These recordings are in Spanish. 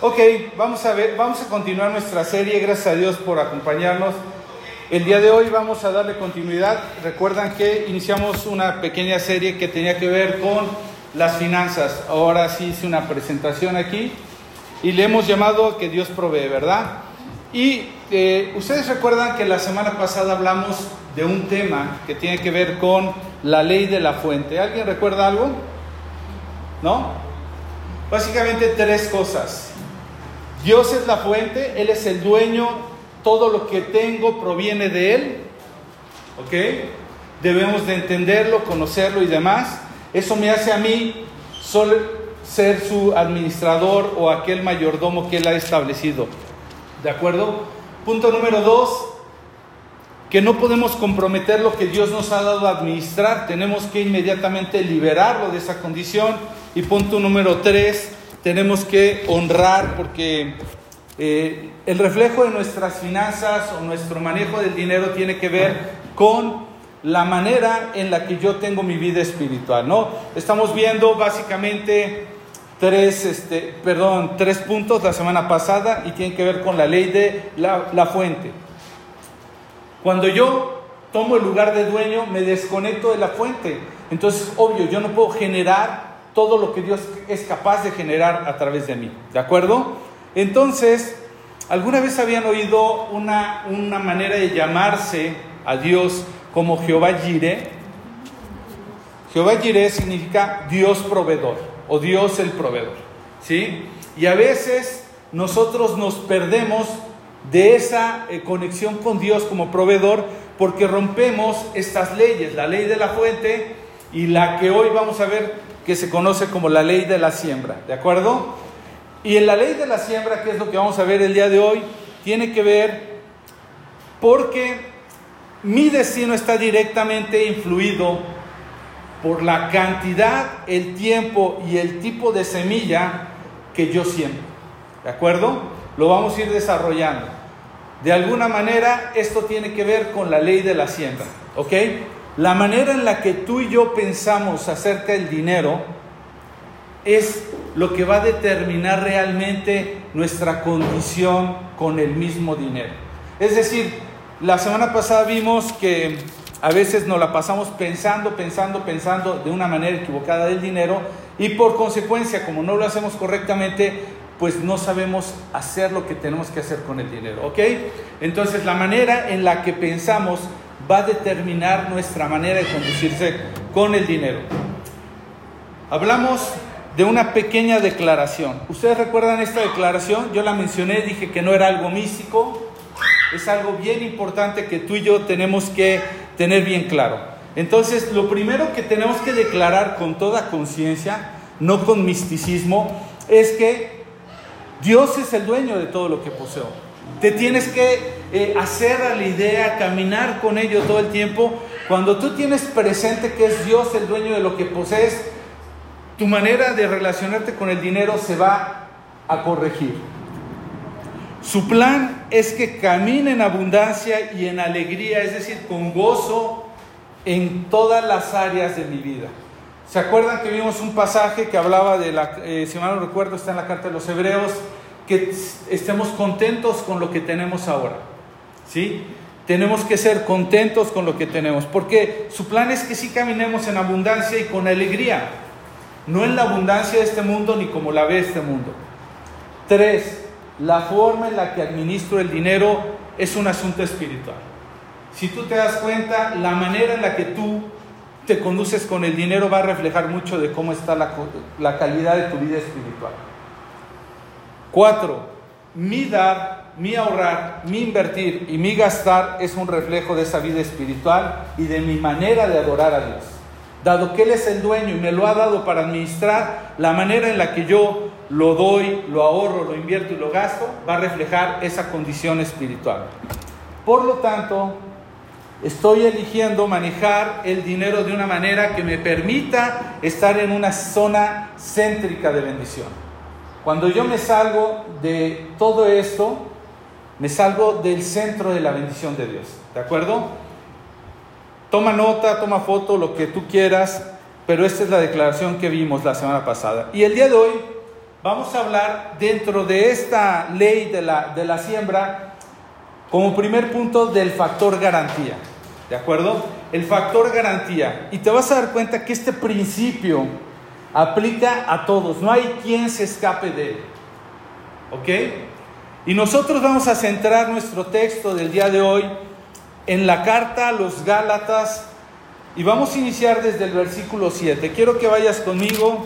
Ok, vamos a ver, vamos a continuar nuestra serie. Gracias a Dios por acompañarnos. El día de hoy vamos a darle continuidad. Recuerdan que iniciamos una pequeña serie que tenía que ver con las finanzas. Ahora sí hice una presentación aquí y le hemos llamado que Dios provee, ¿verdad? Y eh, ustedes recuerdan que la semana pasada hablamos de un tema que tiene que ver con la ley de la fuente. ¿Alguien recuerda algo? ¿No? Básicamente tres cosas. Dios es la fuente, Él es el dueño, todo lo que tengo proviene de Él. ¿Ok? Debemos de entenderlo, conocerlo y demás. Eso me hace a mí solo ser su administrador o aquel mayordomo que Él ha establecido. ¿De acuerdo? Punto número dos, que no podemos comprometer lo que Dios nos ha dado a administrar, tenemos que inmediatamente liberarlo de esa condición. Y punto número tres, tenemos que honrar porque eh, el reflejo de nuestras finanzas o nuestro manejo del dinero tiene que ver con la manera en la que yo tengo mi vida espiritual, ¿no? Estamos viendo básicamente tres, este, perdón, tres puntos la semana pasada y tienen que ver con la ley de la, la fuente. Cuando yo tomo el lugar de dueño, me desconecto de la fuente. Entonces, obvio, yo no puedo generar todo lo que Dios es capaz de generar a través de mí. ¿De acuerdo? Entonces, ¿alguna vez habían oído una, una manera de llamarse a Dios como Jehová Jireh? Jehová Jireh significa Dios proveedor o Dios el proveedor. ¿Sí? Y a veces nosotros nos perdemos de esa eh, conexión con Dios como proveedor porque rompemos estas leyes, la ley de la fuente y la que hoy vamos a ver que se conoce como la ley de la siembra, ¿de acuerdo? Y en la ley de la siembra, que es lo que vamos a ver el día de hoy, tiene que ver porque mi destino está directamente influido por la cantidad, el tiempo y el tipo de semilla que yo siembro. ¿De acuerdo? Lo vamos a ir desarrollando. De alguna manera, esto tiene que ver con la ley de la siembra. ¿Ok? La manera en la que tú y yo pensamos acerca del dinero es lo que va a determinar realmente nuestra condición con el mismo dinero. Es decir, la semana pasada vimos que a veces nos la pasamos pensando, pensando, pensando de una manera equivocada del dinero y por consecuencia, como no lo hacemos correctamente, pues no sabemos hacer lo que tenemos que hacer con el dinero, ¿ok? Entonces la manera en la que pensamos va a determinar nuestra manera de conducirse con el dinero. Hablamos de una pequeña declaración. ¿Ustedes recuerdan esta declaración? Yo la mencioné, dije que no era algo místico, es algo bien importante que tú y yo tenemos que tener bien claro. Entonces, lo primero que tenemos que declarar con toda conciencia, no con misticismo, es que Dios es el dueño de todo lo que poseo. Te tienes que eh, hacer la idea, caminar con ello todo el tiempo. Cuando tú tienes presente que es Dios el dueño de lo que posees, tu manera de relacionarte con el dinero se va a corregir. Su plan es que camine en abundancia y en alegría, es decir, con gozo en todas las áreas de mi vida. ¿Se acuerdan que vimos un pasaje que hablaba de la, eh, si mal no recuerdo, está en la carta de los Hebreos, que estemos contentos con lo que tenemos ahora? ¿Sí? Tenemos que ser contentos con lo que tenemos, porque su plan es que sí caminemos en abundancia y con alegría, no en la abundancia de este mundo ni como la ve este mundo. Tres, la forma en la que administro el dinero es un asunto espiritual. Si tú te das cuenta, la manera en la que tú te conduces con el dinero va a reflejar mucho de cómo está la, la calidad de tu vida espiritual. Cuatro, mi dar, mi ahorrar, mi invertir y mi gastar es un reflejo de esa vida espiritual y de mi manera de adorar a Dios. Dado que Él es el dueño y me lo ha dado para administrar, la manera en la que yo lo doy, lo ahorro, lo invierto y lo gasto va a reflejar esa condición espiritual. Por lo tanto, estoy eligiendo manejar el dinero de una manera que me permita estar en una zona céntrica de bendición. Cuando yo me salgo de todo esto, me salgo del centro de la bendición de Dios. ¿De acuerdo? Toma nota, toma foto, lo que tú quieras, pero esta es la declaración que vimos la semana pasada. Y el día de hoy vamos a hablar dentro de esta ley de la, de la siembra como primer punto del factor garantía. ¿De acuerdo? El factor garantía. Y te vas a dar cuenta que este principio aplica a todos. No hay quien se escape de él. ¿Ok? Y nosotros vamos a centrar nuestro texto del día de hoy en la carta a los Gálatas y vamos a iniciar desde el versículo 7. Quiero que vayas conmigo,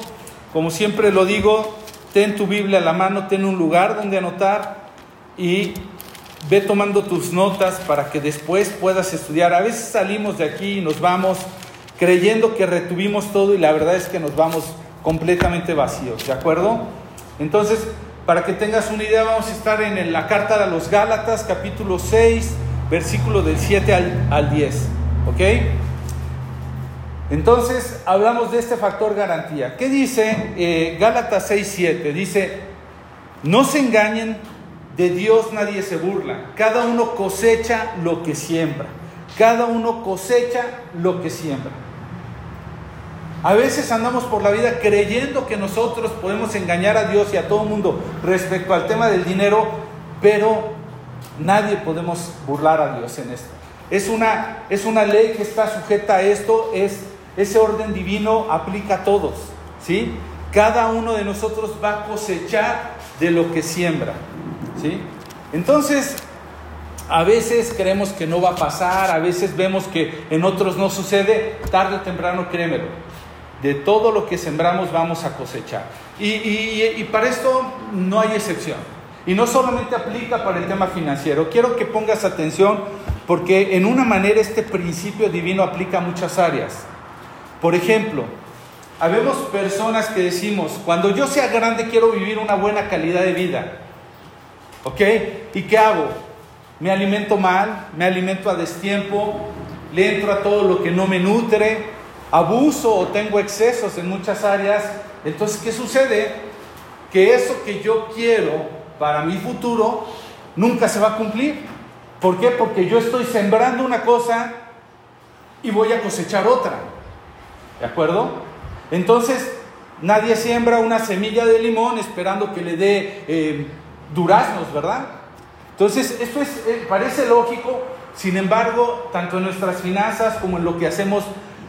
como siempre lo digo, ten tu Biblia a la mano, ten un lugar donde anotar y ve tomando tus notas para que después puedas estudiar. A veces salimos de aquí y nos vamos creyendo que retuvimos todo y la verdad es que nos vamos completamente vacíos, ¿de acuerdo? Entonces, para que tengas una idea, vamos a estar en la carta de los Gálatas, capítulo 6, versículo del 7 al, 10, ¿ok? Entonces, hablamos de este factor garantía. ¿Qué dice eh, Gálatas 6, 7? Dice, no se engañen de Dios nadie se burla. Cada uno cosecha lo que siembra. Cada uno cosecha lo que siembra. A veces andamos por la vida creyendo que nosotros podemos engañar a Dios y a todo el mundo respecto al tema del dinero, pero nadie podemos burlar a Dios en esto. Es una, es una ley que está sujeta a esto, es, ese orden divino aplica a todos, ¿sí? Cada uno de nosotros va a cosechar de lo que siembra. ¿sí? Entonces, a veces creemos que no va a pasar, a veces vemos que en otros no sucede, tarde o temprano créemelo. De todo lo que sembramos vamos a cosechar. Y, para esto no hay excepción. Y no solamente aplica para el tema financiero. Quiero que pongas atención porque en una manera este principio divino aplica a muchas áreas. Por ejemplo, habemos personas que decimos, cuando yo sea grande quiero vivir una buena calidad de vida. ¿Ok? ¿Y qué hago? Me alimento mal, me alimento a destiempo, le entro a todo lo que no me nutre, abuso o tengo excesos en muchas áreas. Entonces, ¿qué sucede? Que eso que yo quiero para mi futuro nunca se va a cumplir. ¿Por qué? Porque yo estoy sembrando una cosa y voy a cosechar otra. ¿De acuerdo? Entonces, nadie siembra una semilla de limón esperando que le dé eh, duraznos, ¿verdad? Entonces, esto es, eh, parece lógico, sin embargo, tanto en nuestras finanzas como en lo que hacemos,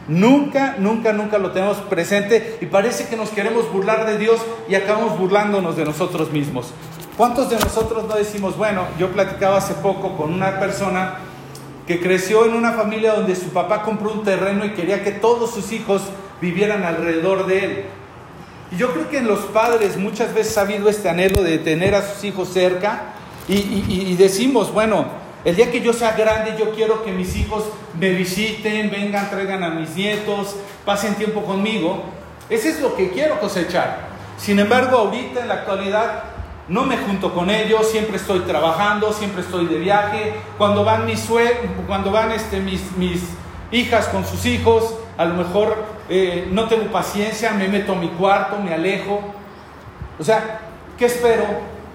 nunca, nunca, nunca lo tenemos presente y parece que nos queremos burlar de Dios y acabamos burlándonos de nosotros mismos. ¿Cuántos de nosotros no decimos, bueno, yo platicaba hace poco con una persona que creció en una familia donde su papá compró un terreno y quería que todos sus hijos vivieran alrededor de él? Y yo creo que en los padres muchas veces ha habido este anhelo de tener a sus hijos cerca y, decimos, bueno, el día que yo sea grande yo quiero que mis hijos me visiten, vengan, traigan a mis nietos, pasen tiempo conmigo. Ese es lo que quiero cosechar. Sin embargo, ahorita en la actualidad no me junto con ellos, siempre estoy trabajando, siempre estoy de viaje. Cuando van mis cuando van este, mis, mis hijas con sus hijos, a lo mejor eh, no tengo paciencia, me meto a mi cuarto, me alejo. O sea, ¿qué espero?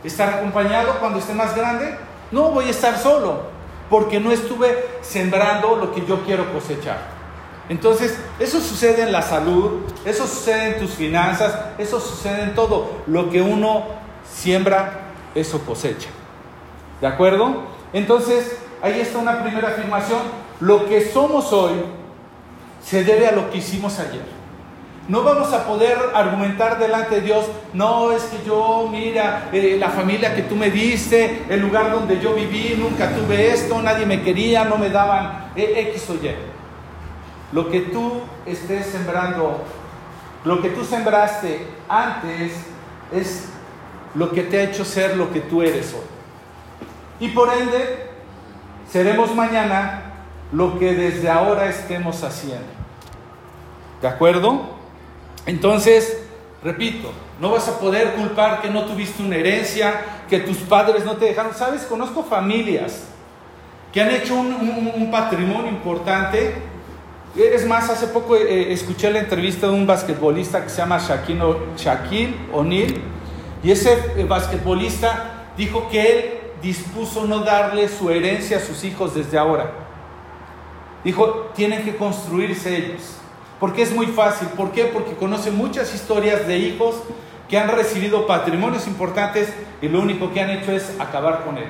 ¿Estar acompañado cuando esté más grande? No, voy a estar solo, porque no estuve sembrando lo que yo quiero cosechar. Entonces, eso sucede en la salud, eso sucede en tus finanzas, eso sucede en todo. Lo que uno siembra, eso cosecha. ¿De acuerdo? Entonces, ahí está una primera afirmación. Lo que somos hoy se debe a lo que hicimos ayer. No vamos a poder argumentar delante de Dios, no es que yo, mira, eh, la familia que tú me diste, el lugar donde yo viví, nunca tuve esto, nadie me quería, no me daban eh, X o Y. Lo que tú estés sembrando, lo que tú sembraste antes es lo que te ha hecho ser lo que tú eres hoy. Y por ende, seremos mañana lo que desde ahora estemos haciendo. ¿De acuerdo? Entonces, repito, no vas a poder culpar que no tuviste una herencia, que tus padres no te dejaron. Sabes, conozco familias que han hecho un, patrimonio importante. Es más, hace poco eh, escuché la entrevista de un basquetbolista que se llama Shaquille O'Neal y ese eh, basquetbolista dijo que él dispuso no darle su herencia a sus hijos desde ahora Dijo, tienen que construirse ellos. Porque es muy fácil. ¿Por qué? Porque conoce muchas historias de hijos que han recibido patrimonios importantes y lo único que han hecho es acabar con él.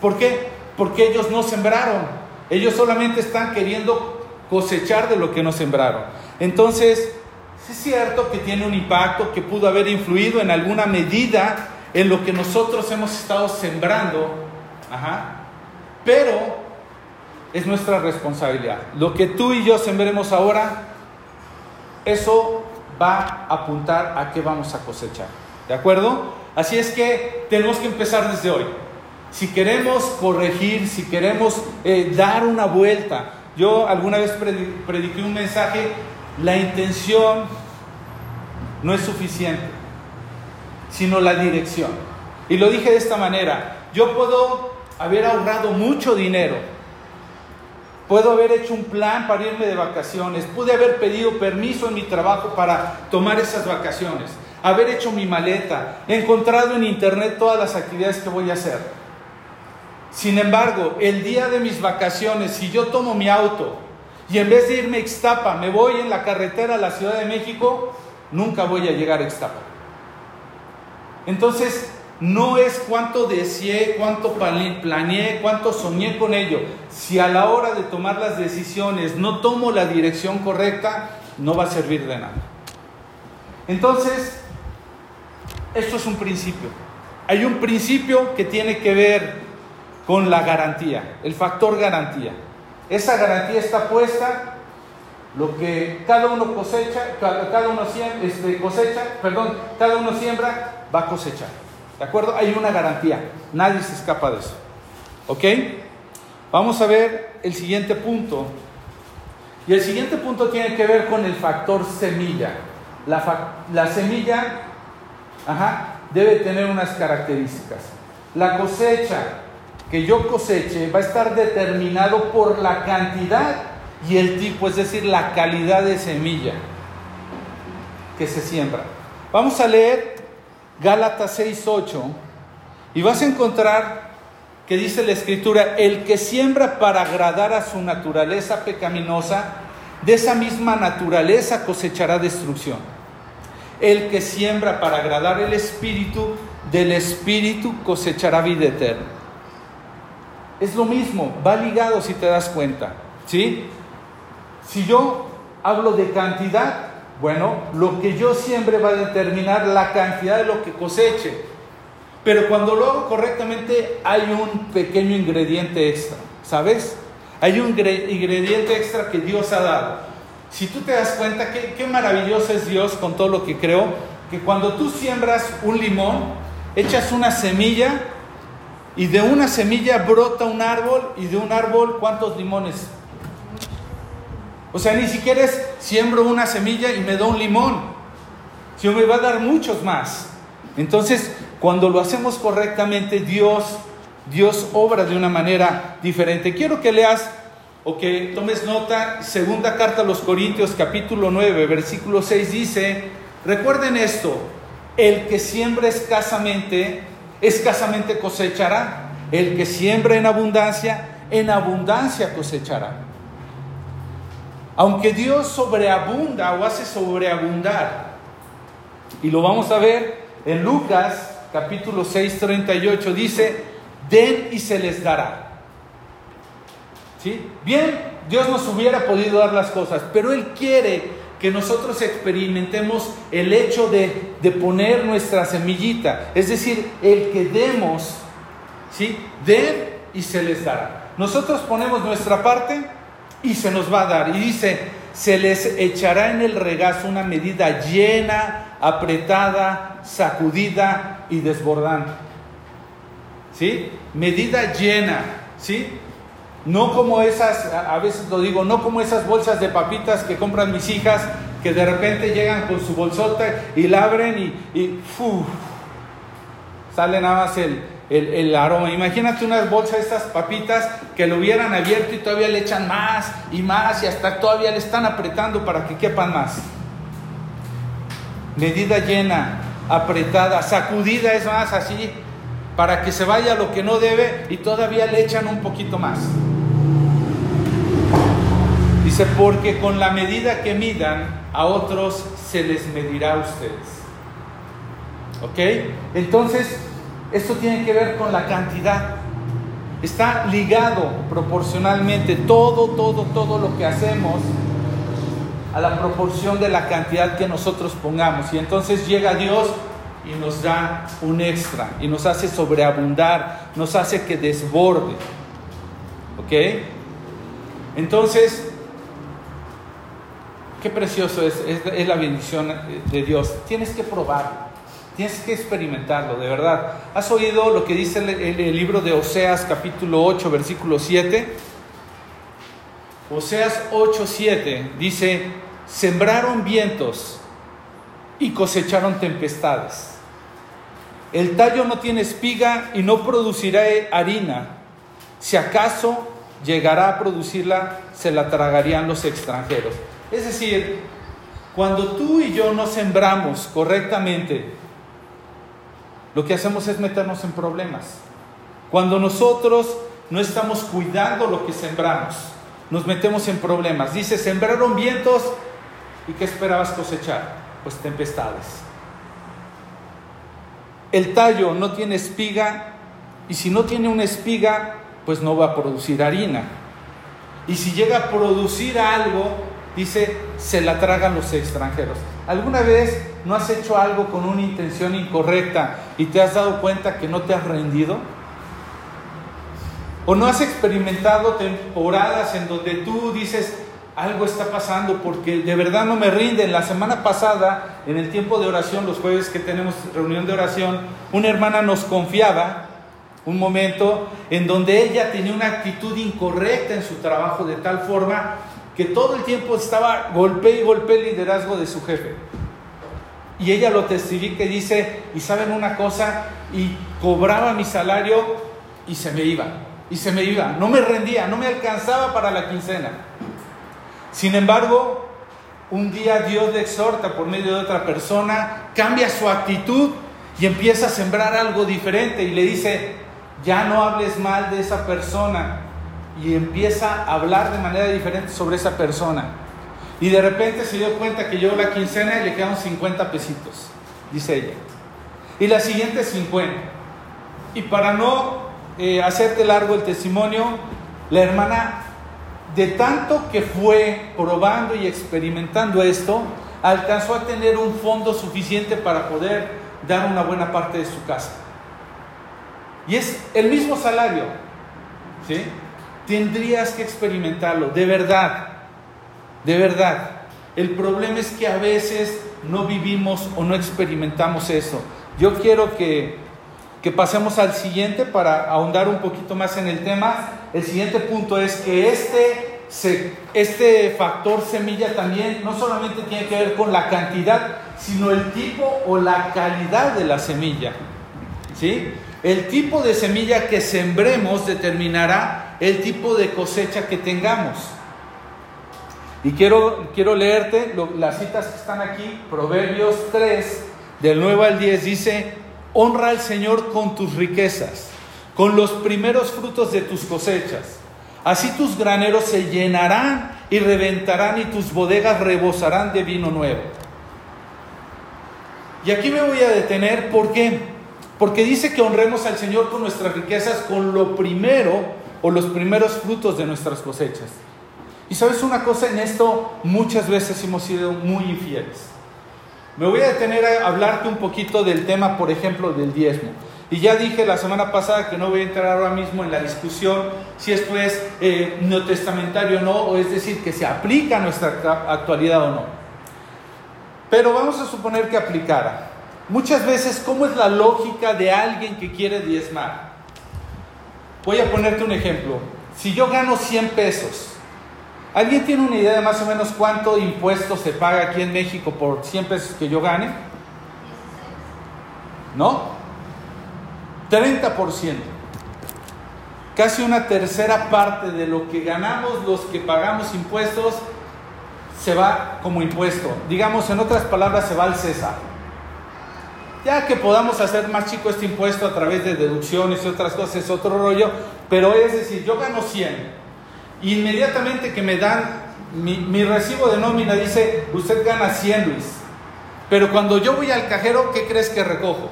¿Por qué? Porque ellos no sembraron. Ellos solamente están queriendo cosechar de lo que no sembraron. Entonces, es cierto que tiene un impacto, que pudo haber influido en alguna medida en lo que nosotros hemos estado sembrando, pero es nuestra responsabilidad. Lo que tú y yo sembremos ahora, eso va a apuntar a qué vamos a cosechar. ¿De acuerdo? Así es que tenemos que empezar desde hoy. Si queremos corregir, si queremos eh, dar una vuelta, yo alguna vez prediqué un mensaje, la intención no es suficiente, sino la dirección. Y lo dije de esta manera, yo puedo haber ahorrado mucho dinero, puedo haber hecho un plan para irme de vacaciones, pude haber pedido permiso en mi trabajo para tomar esas vacaciones, haber hecho mi maleta, encontrado en internet todas las actividades que voy a hacer. Sin embargo, el día de mis vacaciones, si yo tomo mi auto y en vez de irme a Ixtapa me voy en la carretera a la Ciudad de México, nunca voy a llegar a Ixtapa. Entonces, no es cuánto deseé, cuánto planeé, cuánto soñé con ello. Si a la hora de tomar las decisiones no tomo la dirección correcta, no va a servir de nada. Entonces, esto es un principio. Hay un principio que tiene que ver con la garantía, el factor garantía. Esa garantía está puesta, lo que cada uno cosecha, cada uno este, cosecha, perdón, cada uno siembra, va a cosechar. ¿De acuerdo? Hay una garantía, nadie se escapa de eso. ¿Ok? Vamos a ver el siguiente punto. Y el siguiente punto tiene que ver con el factor semilla. La, semilla debe tener unas características. La cosecha que yo coseche va a estar determinado por la cantidad y el tipo, es decir, la calidad de semilla que se siembra. Vamos a leer Gálatas 6:8 y vas a encontrar que dice la escritura, el que siembra para agradar a su naturaleza pecaminosa, de esa misma naturaleza cosechará destrucción. El que siembra para agradar el espíritu, del espíritu cosechará vida eterna. Es lo mismo, va ligado si te das cuenta. ¿Sí? Si yo hablo de cantidad, bueno, lo que yo siempre va a determinar la cantidad de lo que coseche. Pero cuando lo hago correctamente hay un pequeño ingrediente extra, ¿sabes? Hay un ingrediente extra que Dios ha dado. Si tú te das cuenta, qué, qué maravilloso es Dios con todo lo que creó, que cuando tú siembras un limón, echas una semilla y de una semilla brota un árbol y de un árbol ¿cuántos limones? O sea, ni siquiera es siembro una semilla y me da un limón, sino me va a dar muchos más. Entonces, cuando lo hacemos correctamente, Dios, Dios obra de una manera diferente. Quiero que leas o que tomes nota, segunda carta a los Corintios capítulo 9, versículo 6 dice, recuerden esto, el que siembra escasamente, escasamente cosechará. El que siembra en abundancia, en abundancia cosechará. Aunque Dios sobreabunda o hace sobreabundar, y lo vamos a ver en Lucas capítulo 6, 38, dice, den y se les dará. ¿Sí? Bien, Dios nos hubiera podido dar las cosas, pero Él quiere que nosotros experimentemos el hecho de, poner nuestra semillita, es decir, el que demos, ¿sí? Den y se les dará. Nosotros ponemos nuestra parte y se nos va a dar. Y dice, se les echará en el regazo una medida llena, apretada, sacudida y desbordante. ¿Sí? Medida llena, ¿sí? No como esas, a veces lo digo, no como esas bolsas de papitas que compran mis hijas, que de repente llegan con su bolsota y la abren y, y sale nada más el, el, aroma. Imagínate unas bolsas de estas papitas que lo hubieran abierto y todavía le echan más y más y hasta todavía le están apretando para que quepan más. Medida llena, apretada, sacudida es más así, para que se vaya lo que no debe y todavía le echan un poquito más. Dice, porque con la medida que midan a otros se les medirá a ustedes. ¿Ok? Entonces, esto tiene que ver con la cantidad. Está ligado proporcionalmente todo, todo, todo lo que hacemos a la proporción de la cantidad que nosotros pongamos. Y entonces llega Dios y nos da un extra y nos hace sobreabundar, nos hace que desborde. ¿Ok? Entonces, qué precioso es, es, la bendición de Dios. Tienes que probarlo, tienes que experimentarlo, de verdad. ¿Has oído lo que dice el, libro de Oseas capítulo 8, versículo 7? Oseas 8, 7 dice, sembraron vientos y cosecharon tempestades. El tallo no tiene espiga y no producirá harina. Si acaso llegará a producirla, se la tragarían los extranjeros. Es decir, cuando tú y yo no sembramos correctamente, lo que hacemos es meternos en problemas. Cuando nosotros no estamos cuidando lo que sembramos, nos metemos en problemas. Dice, sembraron vientos y ¿qué esperabas cosechar? Pues tempestades. El tallo no tiene espiga y si no tiene una espiga, pues no va a producir harina. Y si llega a producir algo, dice, se la tragan los extranjeros. ¿Alguna vez no has hecho algo con una intención incorrecta y te has dado cuenta que no te has rendido? ¿O no has experimentado temporadas en donde tú dices, algo está pasando porque de verdad no me rinden. La semana pasada, en el tiempo de oración, los jueves que tenemos reunión de oración, una hermana nos confiaba un momento en donde ella tenía una actitud incorrecta en su trabajo de tal forma que todo el tiempo estaba golpe y golpe el liderazgo de su jefe. Y ella lo testifica y dice, y saben una cosa, y cobraba mi salario y se me iba, y se me iba, no me rendía, no me alcanzaba para la quincena. Sin embargo, un día Dios le exhorta por medio de otra persona, cambia su actitud y empieza a sembrar algo diferente y le dice, ya no hables mal de esa persona y empieza a hablar de manera diferente sobre esa persona. Y de repente se dio cuenta que yo la quincena y le quedan 50 pesitos, dice ella. Y la siguiente 50. Y para no eh, hacerte largo el testimonio, la hermana de tanto que fue probando y experimentando esto, alcanzó a tener un fondo suficiente para poder dar una buena parte de su casa. Y es el mismo salario, ¿sí? Tendrías que experimentarlo, de verdad, de verdad. El problema es que a veces no vivimos o no experimentamos eso. Yo quiero que, que pasemos al siguiente para ahondar un poquito más en el tema. El siguiente punto es que este, este factor semilla también no solamente tiene que ver con la cantidad, sino el tipo o la calidad de la semilla. ¿Sí? El tipo de semilla que sembremos determinará el tipo de cosecha que tengamos. Y quiero, quiero leerte las citas que están aquí. Proverbios 3, del 9 al 10, dice, honra al Señor con tus riquezas, con los primeros frutos de tus cosechas. Así tus graneros se llenarán y reventarán y tus bodegas rebosarán de vino nuevo. Y aquí me voy a detener, ¿por qué? Porque dice que honremos al Señor con nuestras riquezas, con lo primero o los primeros frutos de nuestras cosechas. Y sabes una cosa, en esto muchas veces hemos sido muy infieles. Me voy a detener a hablarte un poquito del tema, por ejemplo, del diezmo. Y ya dije la semana pasada que no voy a entrar ahora mismo en la discusión si esto es eh, neotestamentario o no, o es decir, que se aplica a nuestra actualidad o no. Pero vamos a suponer que aplicara. Muchas veces, ¿cómo es la lógica de alguien que quiere diezmar? Voy a ponerte un ejemplo. Si yo gano 100 pesos, ¿alguien tiene una idea de más o menos cuánto impuesto se paga aquí en México por 100 pesos que yo gane? ¿No? 30%. Casi una tercera parte de lo que ganamos los que pagamos impuestos se va como impuesto. Digamos, en otras palabras, se va al César. Ya que podamos hacer más chico este impuesto a través de deducciones y otras cosas es otro rollo, pero es decir, yo gano 100. Inmediatamente que me dan mi, recibo de nómina dice, usted gana 100 Luis. Pero cuando yo voy al cajero, ¿qué crees que recojo?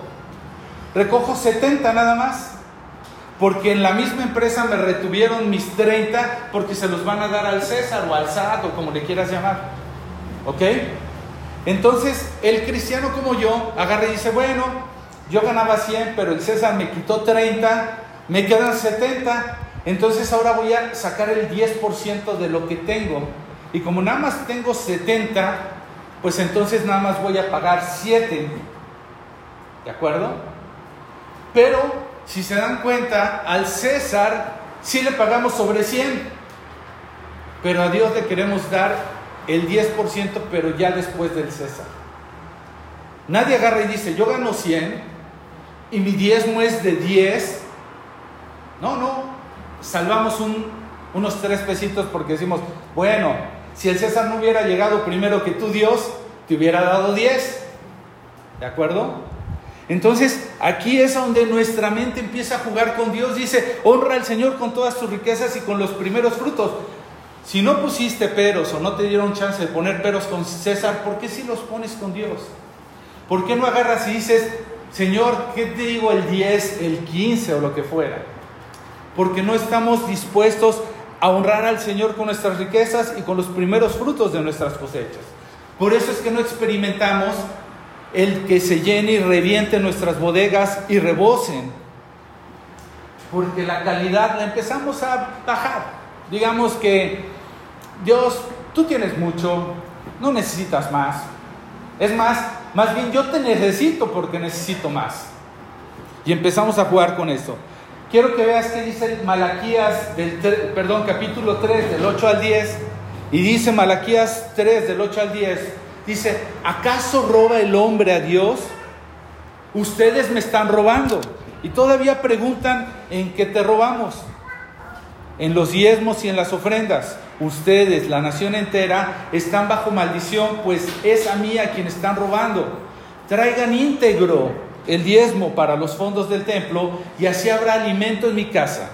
Recojo 70 nada más. Porque en la misma empresa me retuvieron mis 30 porque se los van a dar al César o al SAT o como le quieras llamar. ¿Ok? Entonces, el cristiano como yo agarra y dice, bueno, yo ganaba 100, pero el César me quitó 30, me quedan 70, entonces ahora voy a sacar el 10% de lo que tengo. Y como nada más tengo 70, pues entonces nada más voy a pagar 7. ¿De acuerdo? Pero si se dan cuenta, al César sí le pagamos sobre 100, pero a Dios le queremos dar el 10%, pero ya después del César. Nadie agarra y dice, yo gano 100 y mi diezmo es de 10. No, no, salvamos unos tres pesitos porque decimos, bueno, si el César no hubiera llegado primero que tú, Dios, te hubiera dado 10. ¿De acuerdo? Entonces, aquí es donde nuestra mente empieza a jugar con Dios. Dice, honra al Señor con todas tus riquezas y con los primeros frutos. Si no pusiste peros o no te dieron chance de poner peros con César, ¿por qué si los pones con Dios? ¿Por qué no agarras y dices, Señor, ¿qué te digo el 10, el 15 o lo que fuera? Porque no estamos dispuestos a honrar al Señor con nuestras riquezas y con los primeros frutos de nuestras cosechas. Por eso es que no experimentamos el que se llene y reviente nuestras bodegas y rebosen. Porque la calidad la empezamos a bajar. Digamos que Dios, tú tienes mucho, no necesitas más. Es más, más bien yo te necesito porque necesito más. Y empezamos a jugar con eso. Quiero que veas que dice Malaquías, perdón, capítulo 3, del 8 al 10. Y dice Malaquías 3, del 8 al 10 Dice, ¿acaso roba el hombre a Dios? Ustedes me están robando. Y todavía preguntan, ¿en qué te robamos? En los diezmos y en las ofrendas. Ustedes, la nación entera, están bajo maldición, pues es a mí a quien están robando. Traigan íntegro el diezmo para los fondos del templo y así habrá alimento en mi casa.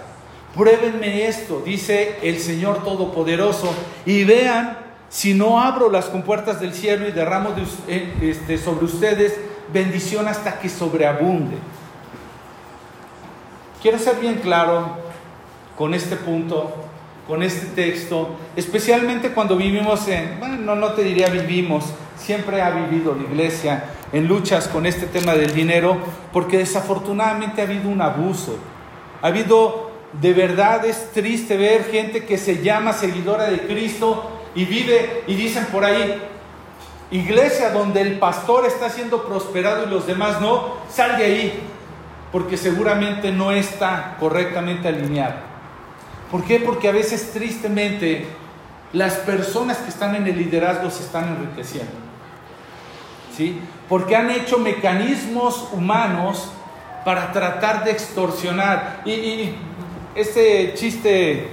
Pruébenme esto, dice el Señor Todopoderoso, y vean si no abro las compuertas del cielo y derramo eh, este, sobre ustedes bendición hasta que sobreabunde. Quiero ser bien claro con este punto, con este texto, especialmente cuando vivimos en, bueno, no te diría vivimos, siempre ha vivido la iglesia en luchas con este tema del dinero, porque desafortunadamente ha habido un abuso, ha habido, de verdad es triste ver gente que se llama seguidora de Cristo, y vive, y dicen por ahí, iglesia donde el pastor está siendo prosperado y los demás no, sal de ahí, porque seguramente no está correctamente alineado. ¿Por qué? Porque a veces tristemente las personas que están en el liderazgo se están enriqueciendo. ¿Sí? Porque han hecho mecanismos humanos para tratar de extorsionar. Y, este chiste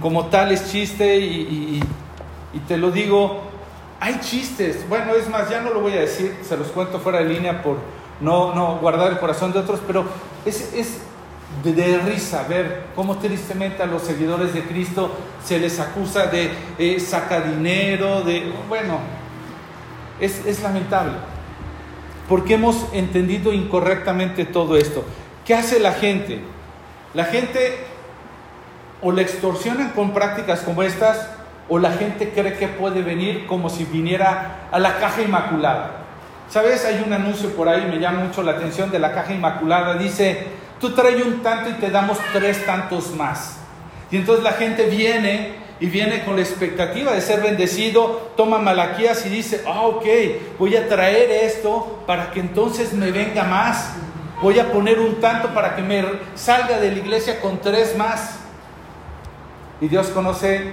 como tal es chiste y, te lo digo, hay chistes. Bueno, es más, ya no lo voy a decir, se los cuento fuera de línea por no, guardar el corazón de otros, pero es de, risa ver cómo tristemente a los seguidores de Cristo se les acusa de eh, saca dinero, de, bueno, es, es lamentable, porque hemos entendido incorrectamente todo esto. ¿Qué hace la gente? La gente o le extorsionan con prácticas como estas, o la gente cree que puede venir como si viniera a la caja inmaculada. ¿Sabes? Hay un anuncio por ahí, me llama mucho la atención de la caja inmaculada. Dice, tú trae un tanto y te damos tres tantos más. Y entonces la gente viene y viene con la expectativa de ser bendecido, toma Malaquías y dice, ah, ok, voy a traer esto para que entonces me venga más. Voy a poner un tanto para que me salga de la iglesia con tres más. Y Dios conoce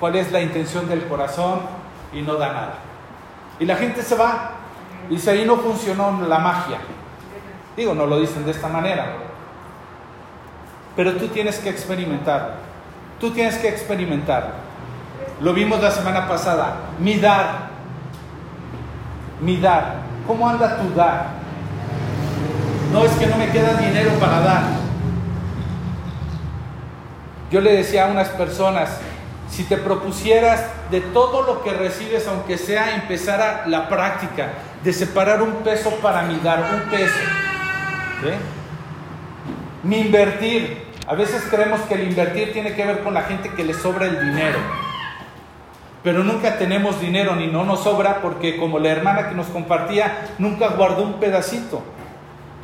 cuál es la intención del corazón y no da nada. Y la gente se va. Dice, ahí no funcionó la magia. Digo, no lo dicen de esta manera. Pero tú tienes que experimentar. Tú tienes que experimentar. Lo vimos la semana pasada. Mi dar. Mi dar. ¿Cómo anda tu dar? No es que no me queda dinero para dar. Yo le decía a unas personas, si te propusieras de todo lo que recibes, aunque sea empezar a la práctica de separar un peso para mi dar, un peso. Mi invertir. A veces creemos que el invertir tiene que ver con la gente que le sobra el dinero. Pero nunca tenemos dinero ni no nos sobra porque como la hermana que nos compartía nunca guardó un pedacito.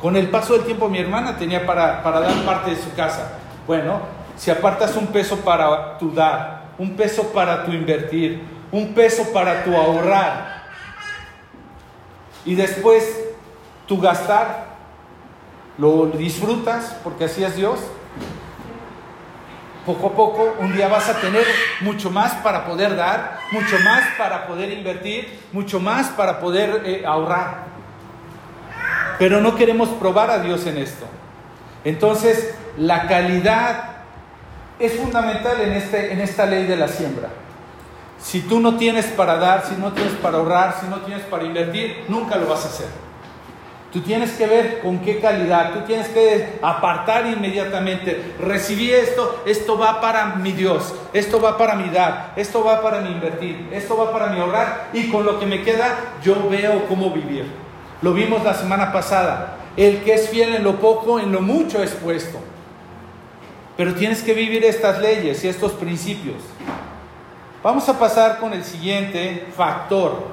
Con el paso del tiempo mi hermana tenía para, para dar parte de su casa. Bueno, si apartas un peso para tu dar, un peso para tu invertir, un peso para tu ahorrar y después tu gastar, lo disfrutas porque así es Dios. Poco a poco, un día vas a tener mucho más para poder dar, mucho más para poder invertir, mucho más para poder eh, ahorrar. Pero no queremos probar a Dios en esto. Entonces, la calidad es fundamental en, este, en esta ley de la siembra. Si tú no tienes para dar, si no tienes para ahorrar, si no tienes para invertir, nunca lo vas a hacer. Tú tienes que ver con qué calidad, tú tienes que apartar inmediatamente. Recibí esto, esto va para mi Dios, esto va para mi dar, esto va para mi invertir, esto va para mi ahorrar y con lo que me queda yo veo cómo vivir. Lo vimos la semana pasada. El que es fiel en lo poco, en lo mucho es puesto. Pero tienes que vivir estas leyes y estos principios. Vamos a pasar con el siguiente factor.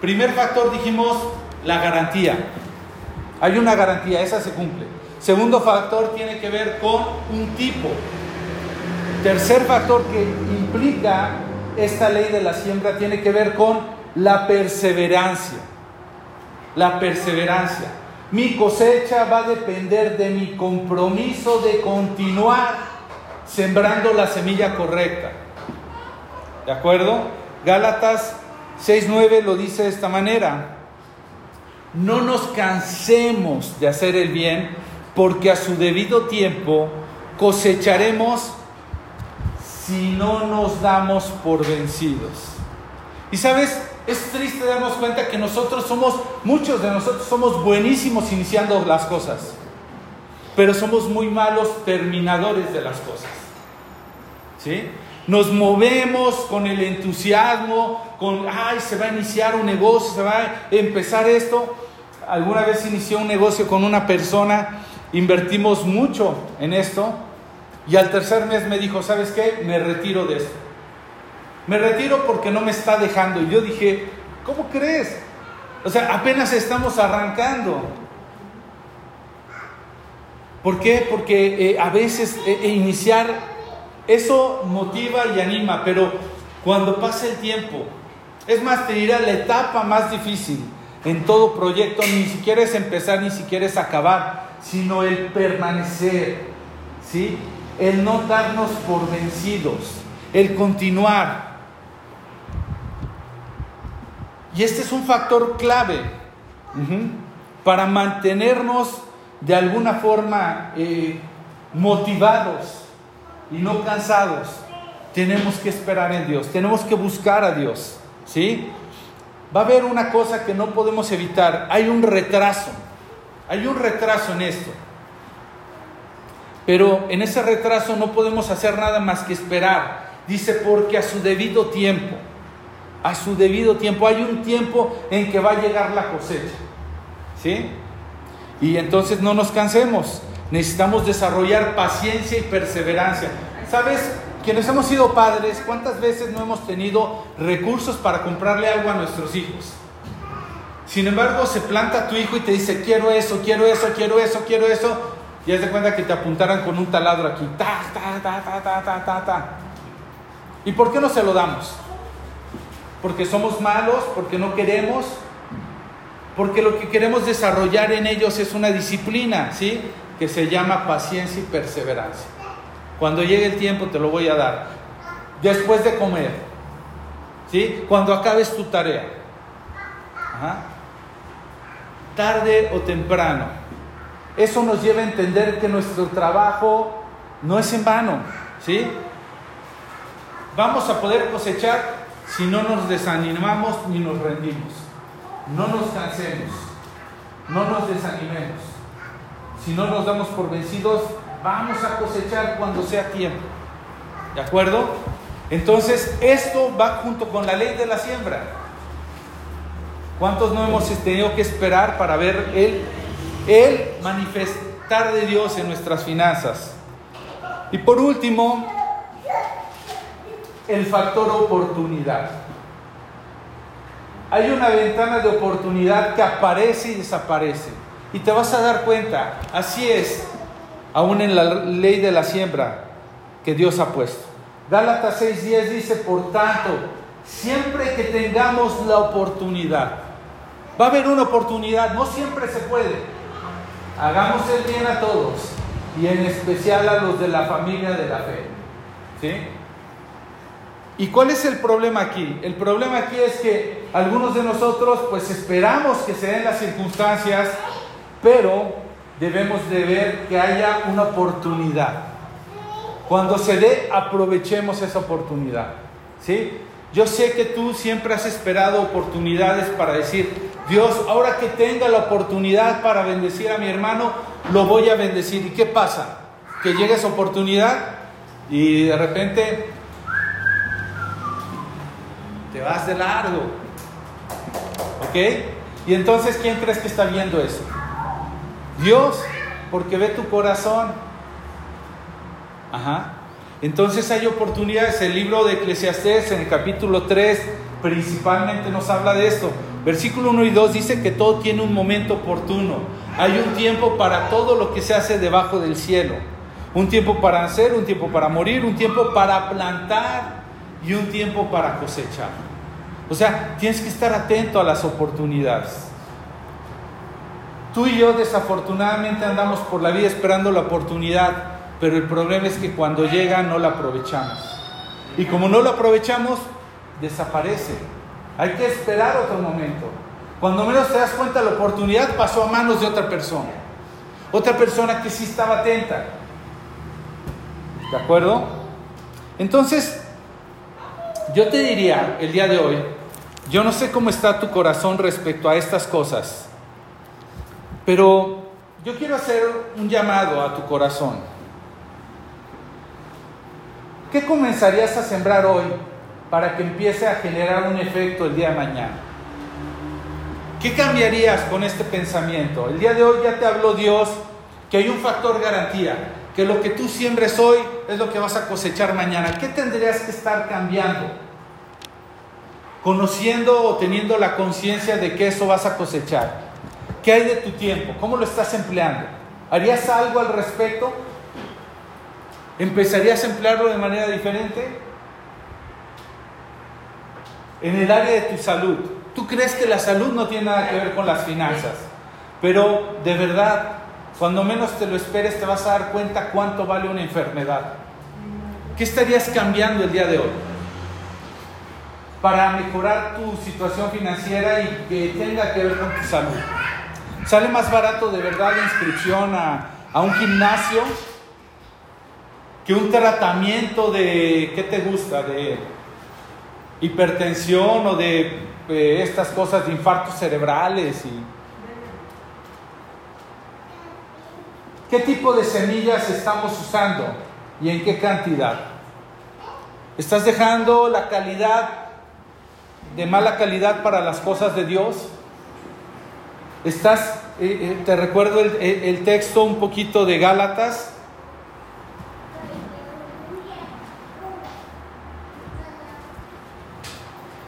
Primer factor dijimos la garantía. Hay una garantía, esa se cumple. Segundo factor tiene que ver con un tipo. Tercer factor que implica esta ley de la siembra tiene que ver con la perseverancia. La perseverancia. Mi cosecha va a depender de mi compromiso de continuar sembrando la semilla correcta. ¿De acuerdo? Gálatas 6.9 lo dice de esta manera. No nos cansemos de hacer el bien, porque a su debido tiempo cosecharemos si no nos damos por vencidos. Y sabes, es triste darnos cuenta que nosotros somos, muchos de nosotros somos buenísimos iniciando las cosas, pero somos muy malos terminadores de las cosas. ¿Sí? Nos movemos con el entusiasmo, con, ay, se va a iniciar un negocio, se va a empezar esto. Alguna vez inició un negocio con una persona, invertimos mucho en esto, y al tercer mes me dijo, ¿sabes qué? Me retiro de esto. Me retiro porque no me está dejando. Y yo dije, ¿cómo crees? O sea, apenas estamos arrancando. ¿Por qué? Porque eh, a veces eh, eh, iniciar, eso motiva y anima, pero cuando pasa el tiempo, es más, te dirá la etapa más difícil en todo proyecto, ni siquiera es empezar, ni siquiera es acabar, sino el permanecer, ¿sí? El no darnos por vencidos, el continuar. Y este es un factor clave para mantenernos de alguna forma eh, motivados y no cansados. Tenemos que esperar en Dios, tenemos que buscar a Dios. ¿sí? Va a haber una cosa que no podemos evitar, hay un retraso, hay un retraso en esto. Pero en ese retraso no podemos hacer nada más que esperar. Dice, porque a su debido tiempo a su debido tiempo. Hay un tiempo en que va a llegar la cosecha. ¿Sí? Y entonces no nos cansemos. Necesitamos desarrollar paciencia y perseverancia. ¿Sabes? Quienes hemos sido padres, ¿cuántas veces no hemos tenido recursos para comprarle algo a nuestros hijos? Sin embargo, se planta tu hijo y te dice, quiero eso, quiero eso, quiero eso, quiero eso. Y haz de cuenta que te apuntaran con un taladro aquí. Ta, ta, ta, ta, ta, ta, ta, ta. ¿Y por qué no se lo damos? porque somos malos, porque no queremos, porque lo que queremos desarrollar en ellos es una disciplina, ¿sí? Que se llama paciencia y perseverancia. Cuando llegue el tiempo te lo voy a dar. Después de comer, ¿sí? Cuando acabes tu tarea. Tarde o temprano. Eso nos lleva a entender que nuestro trabajo no es en vano, ¿sí? Vamos a poder cosechar si no nos desanimamos ni nos rendimos. No nos cansemos, no nos desanimemos. Si no nos damos por vencidos, vamos a cosechar cuando sea tiempo. ¿De acuerdo? Entonces, esto va junto con la ley de la siembra. ¿Cuántos no hemos tenido que esperar para ver el, el manifestar de Dios en nuestras finanzas? Y por último, el factor oportunidad. Hay una ventana de oportunidad que aparece y desaparece. Y te vas a dar cuenta, así es, aún en la ley de la siembra que Dios ha puesto. Gálatas 6:10 dice, por tanto, siempre que tengamos la oportunidad, va a haber una oportunidad, no siempre se puede. Hagamos el bien a todos y en especial a los de la familia de la fe. ¿Sí? ¿Y cuál es el problema aquí? El problema aquí es que algunos de nosotros pues esperamos que se den las circunstancias, pero debemos de ver que haya una oportunidad. Cuando se dé, aprovechemos esa oportunidad. ¿Sí? Yo sé que tú siempre has esperado oportunidades para decir, Dios, ahora que tenga la oportunidad para bendecir a mi hermano, lo voy a bendecir. ¿Y qué pasa? Que llega esa oportunidad y de repente te vas de largo. ¿Ok? Y entonces, ¿quién crees que está viendo eso? Dios, porque ve tu corazón. Ajá. Entonces hay oportunidades. El libro de Eclesiastés en el capítulo 3 principalmente nos habla de esto. Versículo 1 y 2 dice que todo tiene un momento oportuno. Hay un tiempo para todo lo que se hace debajo del cielo. Un tiempo para hacer, un tiempo para morir, un tiempo para plantar y un tiempo para cosechar. O sea, tienes que estar atento a las oportunidades. Tú y yo desafortunadamente andamos por la vida esperando la oportunidad, pero el problema es que cuando llega no la aprovechamos. Y como no la aprovechamos, desaparece. Hay que esperar otro momento. Cuando menos te das cuenta, la oportunidad pasó a manos de otra persona. Otra persona que sí estaba atenta. ¿De acuerdo? Entonces, yo te diría el día de hoy, yo no sé cómo está tu corazón respecto a estas cosas, pero yo quiero hacer un llamado a tu corazón. ¿Qué comenzarías a sembrar hoy para que empiece a generar un efecto el día de mañana? ¿Qué cambiarías con este pensamiento? El día de hoy ya te habló Dios que hay un factor garantía, que lo que tú siembres hoy es lo que vas a cosechar mañana. ¿Qué tendrías que estar cambiando? Conociendo o teniendo la conciencia de que eso vas a cosechar. ¿Qué hay de tu tiempo? ¿Cómo lo estás empleando? ¿Harías algo al respecto? ¿Empezarías a emplearlo de manera diferente? En el área de tu salud. Tú crees que la salud no tiene nada que ver con las finanzas, pero de verdad, cuando menos te lo esperes, te vas a dar cuenta cuánto vale una enfermedad. ¿Qué estarías cambiando el día de hoy? Para mejorar tu situación financiera y que tenga que ver con tu salud. Sale más barato de verdad la inscripción a, un gimnasio que un tratamiento de, ¿qué te gusta? De hipertensión o de eh, estas cosas de infartos cerebrales. Y... ¿Qué tipo de semillas estamos usando y en qué cantidad? ¿Estás dejando la calidad de mala calidad para las cosas de Dios? Estás, eh, eh, te recuerdo el, el texto un poquito de Gálatas.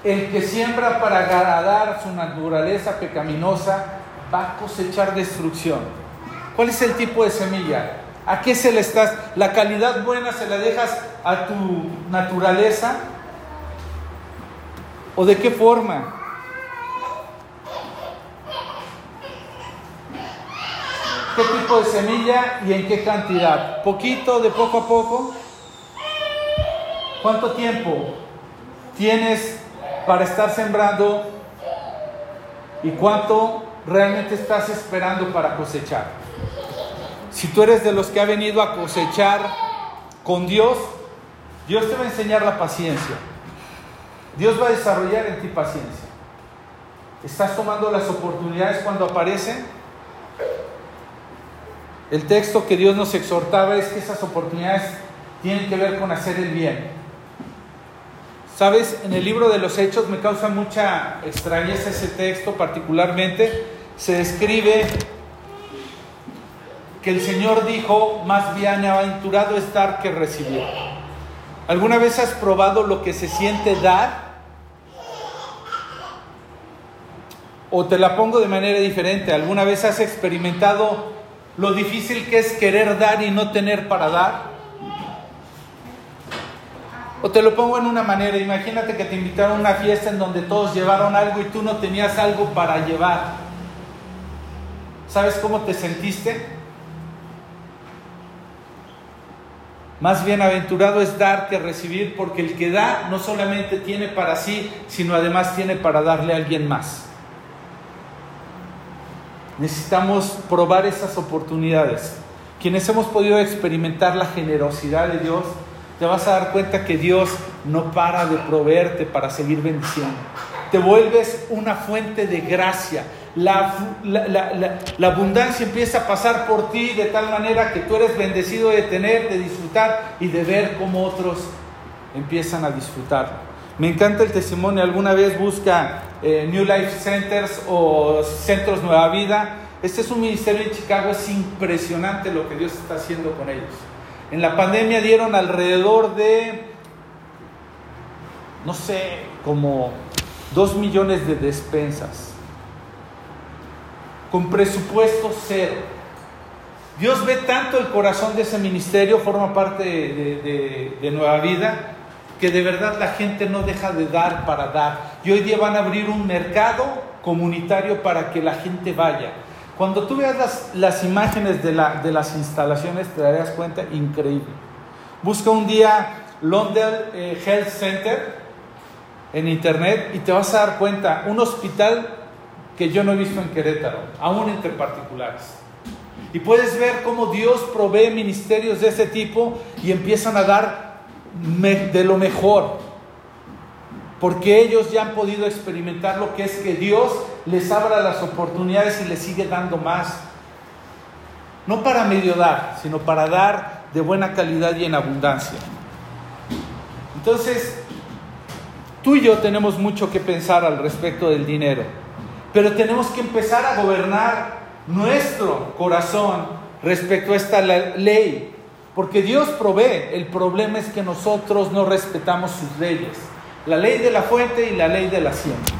El que siembra para agradar su naturaleza pecaminosa va a cosechar destrucción. ¿Cuál es el tipo de semilla? ¿A qué se le estás? ¿La calidad buena se la dejas a tu naturaleza? ¿O de qué forma? ¿Qué tipo de semilla y en qué cantidad? ¿Poquito, de poco a poco? ¿Cuánto tiempo tienes para estar sembrando y cuánto realmente estás esperando para cosechar? Si tú eres de los que ha venido a cosechar con Dios, Dios te va a enseñar la paciencia. Dios va a desarrollar en ti paciencia. ¿Estás tomando las oportunidades cuando aparecen? El texto que Dios nos exhortaba es que esas oportunidades tienen que ver con hacer el bien. Sabes, en el libro de los Hechos me causa mucha extrañeza ese texto particularmente. Se describe que el Señor dijo, más bienaventurado es dar que recibir. ¿Alguna vez has probado lo que se siente dar? O te la pongo de manera diferente, ¿alguna vez has experimentado lo difícil que es querer dar y no tener para dar? O te lo pongo en una manera, imagínate que te invitaron a una fiesta en donde todos llevaron algo y tú no tenías algo para llevar. ¿Sabes cómo te sentiste? Más bienaventurado es dar que recibir, porque el que da no solamente tiene para sí, sino además tiene para darle a alguien más. Necesitamos probar esas oportunidades. Quienes hemos podido experimentar la generosidad de Dios, te vas a dar cuenta que Dios no para de proveerte para seguir bendiciendo. Te vuelves una fuente de gracia, la, abundancia empieza a pasar por ti de tal manera que tú eres bendecido de tener, de disfrutar y de ver cómo otros empiezan a disfrutar. Me encanta el testimonio, alguna vez busca eh, New Life Centers o Centros Nueva Vida. Este es un ministerio en Chicago, es impresionante lo que Dios está haciendo con ellos. En la pandemia dieron alrededor de, no sé, como dos millones de despensas con presupuesto cero. Dios ve tanto el corazón de ese ministerio, forma parte de, Nueva Vida, que de verdad la gente no deja de dar para dar. Y hoy día van a abrir un mercado comunitario para que la gente vaya. Cuando tú veas las, imágenes de, las instalaciones, te darás cuenta, increíble. Busca un día London eh, Health Center en internet y te vas a dar cuenta, un hospital que yo no he visto en Querétaro, aún entre particulares. Y puedes ver cómo Dios provee ministerios de ese tipo y empiezan a dar de lo mejor. Porque ellos ya han podido experimentar lo que es que Dios les abra las oportunidades y les sigue dando más. No para medio dar, sino para dar de buena calidad y en abundancia. Entonces, tú y yo tenemos mucho que pensar al respecto del dinero. Pero tenemos que empezar a gobernar nuestro corazón respecto a esta ley. Porque Dios provee. El problema es que nosotros no respetamos sus leyes. La ley de la fuente y la ley de la siembra.